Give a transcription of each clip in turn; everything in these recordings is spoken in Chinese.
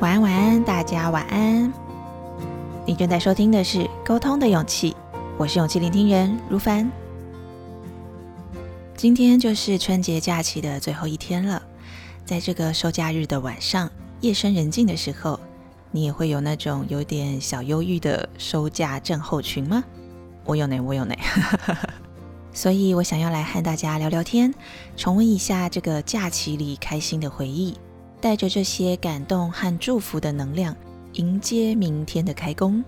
晚安，晚安，大家晚安。你正在收听的是《沟通的勇气》，我是勇气聆听人如凡。今天就是春节假期的最后一天了，在这个收假日的晚上，夜深人静的时候，你也会有那种有点小忧郁的收假症候群吗？我有呢，我有呢。所以我想要来和大家聊聊天，重温一下这个假期里开心的回忆，带着这些感动和祝福的能量，迎接明天的开工。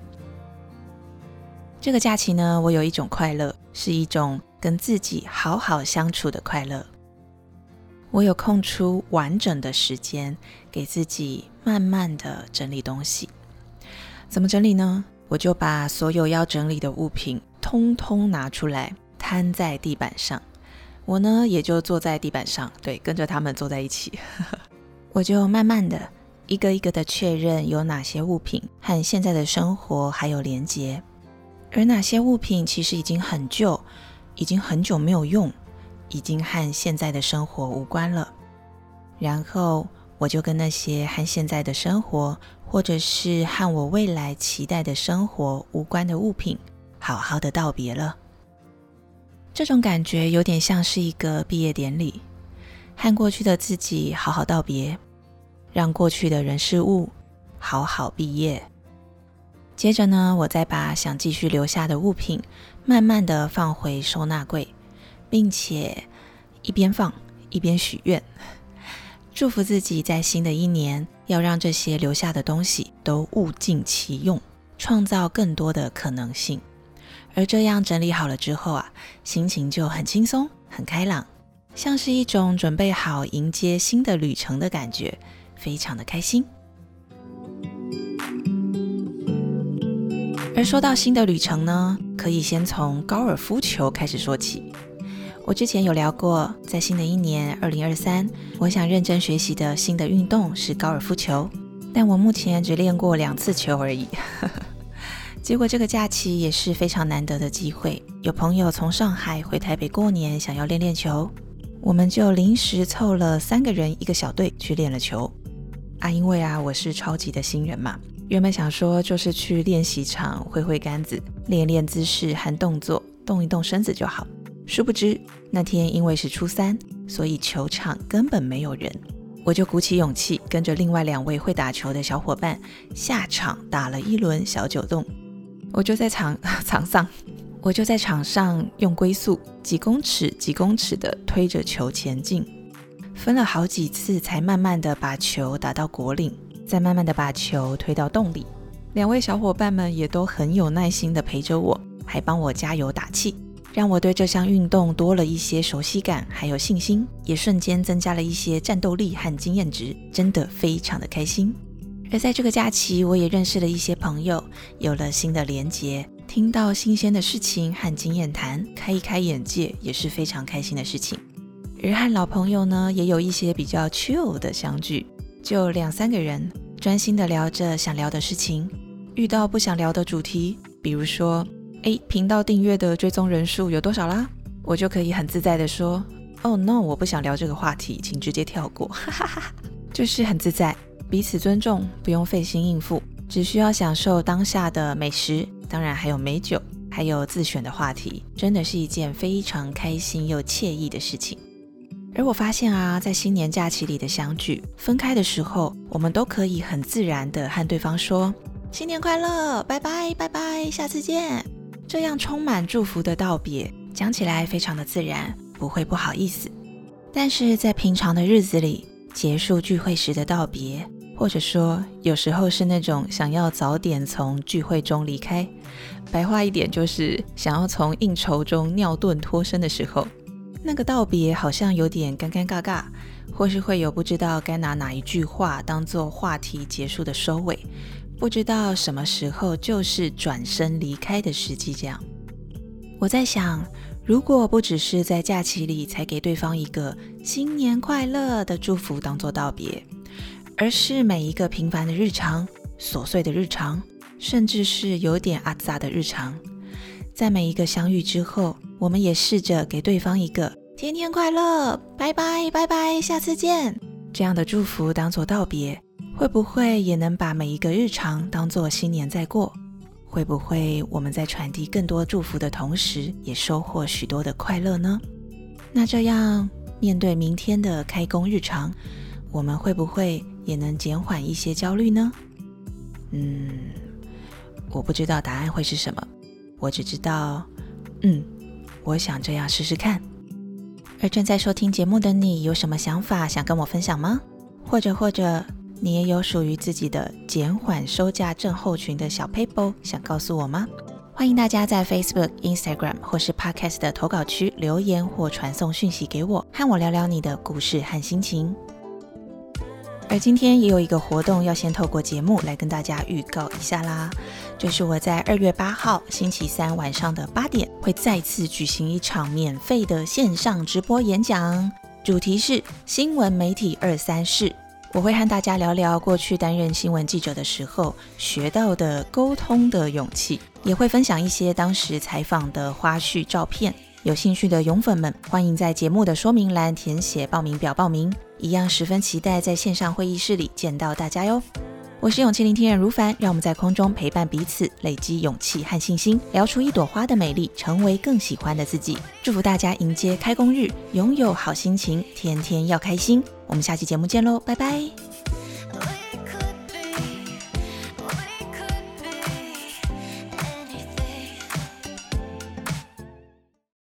这个假期呢，我有一种快乐，是一种跟自己好好相处的快乐。我有空出完整的时间，给自己慢慢的整理东西。怎么整理呢？我就把所有要整理的物品通通拿出来。瘫在地板上，我呢也就坐在地板上，对，跟着他们坐在一起。我就慢慢的一个一个的确认有哪些物品和现在的生活还有连接，而哪些物品其实已经很旧，已经很久没有用，已经和现在的生活无关了。然后我就跟那些和现在的生活，或者是和我未来期待的生活无关的物品，好好的道别了。这种感觉有点像是一个毕业典礼，和过去的自己好好道别，让过去的人事物好好毕业。接着呢，我再把想继续留下的物品慢慢的放回收纳柜，并且一边放一边许愿，祝福自己在新的一年要让这些留下的东西都物尽其用，创造更多的可能性。而这样整理好了之后啊，心情就很轻松、很开朗，像是一种准备好迎接新的旅程的感觉，非常的开心。而说到新的旅程呢，可以先从高尔夫球开始说起。我之前有聊过，在新的一年二零二三，我想认真学习的新的运动是高尔夫球，但我目前只练过两次球而已。结果这个假期也是非常难得的机会，有朋友从上海回台北过年，想要练练球，我们就临时凑了三个人一个小队去练了球。啊，因为啊我是超级的新人嘛，原本想说就是去练习场挥挥杆子，练练姿势和动作，动一动身子就好。殊不知那天因为是初三，所以球场根本没有人，我就鼓起勇气跟着另外两位会打球的小伙伴下场打了一轮小九洞。我就在场 场上，我就在场上用龟速几公尺几公尺的推着球前进，分了好几次才慢慢的把球打到果岭，再慢慢的把球推到洞里。两位小伙伴们也都很有耐心的陪着我，还帮我加油打气，让我对这项运动多了一些熟悉感，还有信心，也瞬间增加了一些战斗力和经验值，真的非常的开心。而在这个假期，我也认识了一些朋友，有了新的连结，听到新鲜的事情和经验谈，开一开眼界，也是非常开心的事情。而和老朋友呢，也有一些比较 chill 的相聚，就两三个人专心的聊着想聊的事情。遇到不想聊的主题，比如说，哎，频道订阅的追踪人数有多少啦？我就可以很自在的说，Oh no，我不想聊这个话题，请直接跳过，哈哈哈，就是很自在。彼此尊重，不用费心应付，只需要享受当下的美食，当然还有美酒，还有自选的话题，真的是一件非常开心又惬意的事情。而我发现啊，在新年假期里的相聚，分开的时候，我们都可以很自然的和对方说新年快乐，拜拜拜拜，下次见。这样充满祝福的道别，讲起来非常的自然，不会不好意思。但是在平常的日子里，结束聚会时的道别。或者说，有时候是那种想要早点从聚会中离开，白话一点就是想要从应酬中尿遁脱身的时候，那个道别好像有点尴尴尬尬，或是会有不知道该拿哪一句话当做话题结束的收尾，不知道什么时候就是转身离开的时机。这样，我在想，如果不只是在假期里才给对方一个新年快乐的祝福当做道别。而是每一个平凡的日常、琐碎的日常，甚至是有点阿杂的日常，在每一个相遇之后，我们也试着给对方一个“天天快乐，拜拜拜拜，下次见”这样的祝福当做道别，会不会也能把每一个日常当做新年在过？会不会我们在传递更多祝福的同时，也收获许多的快乐呢？那这样面对明天的开工日常，我们会不会也能减缓一些焦虑呢？嗯，我不知道答案会是什么，我只知道，嗯，我想这样试试看。而正在收听节目的你，有什么想法想跟我分享吗？或者或者。你也有属于自己的减缓收价症候群的小 paper 想告诉我吗？欢迎大家在 Facebook、Instagram 或是 Podcast 的投稿区留言或传送讯息给我，和我聊聊你的故事和心情。而今天也有一个活动要先透过节目来跟大家预告一下啦，就是我在二月八号星期三晚上的八点会再次举行一场免费的线上直播演讲，主题是新闻媒体二三事。我会和大家聊聊过去担任新闻记者的时候学到的沟通的勇气，也会分享一些当时采访的花絮照片。有兴趣的勇粉们，欢迎在节目的说明栏填写报名表报名。一样十分期待在线上会议室里见到大家哟。我是勇气聆听人如凡，让我们在空中陪伴彼此，累积勇气和信心，聊出一朵花的美丽，成为更喜欢的自己。祝福大家迎接开工日，拥有好心情，天天要开心。我们下期节目见喽，拜拜。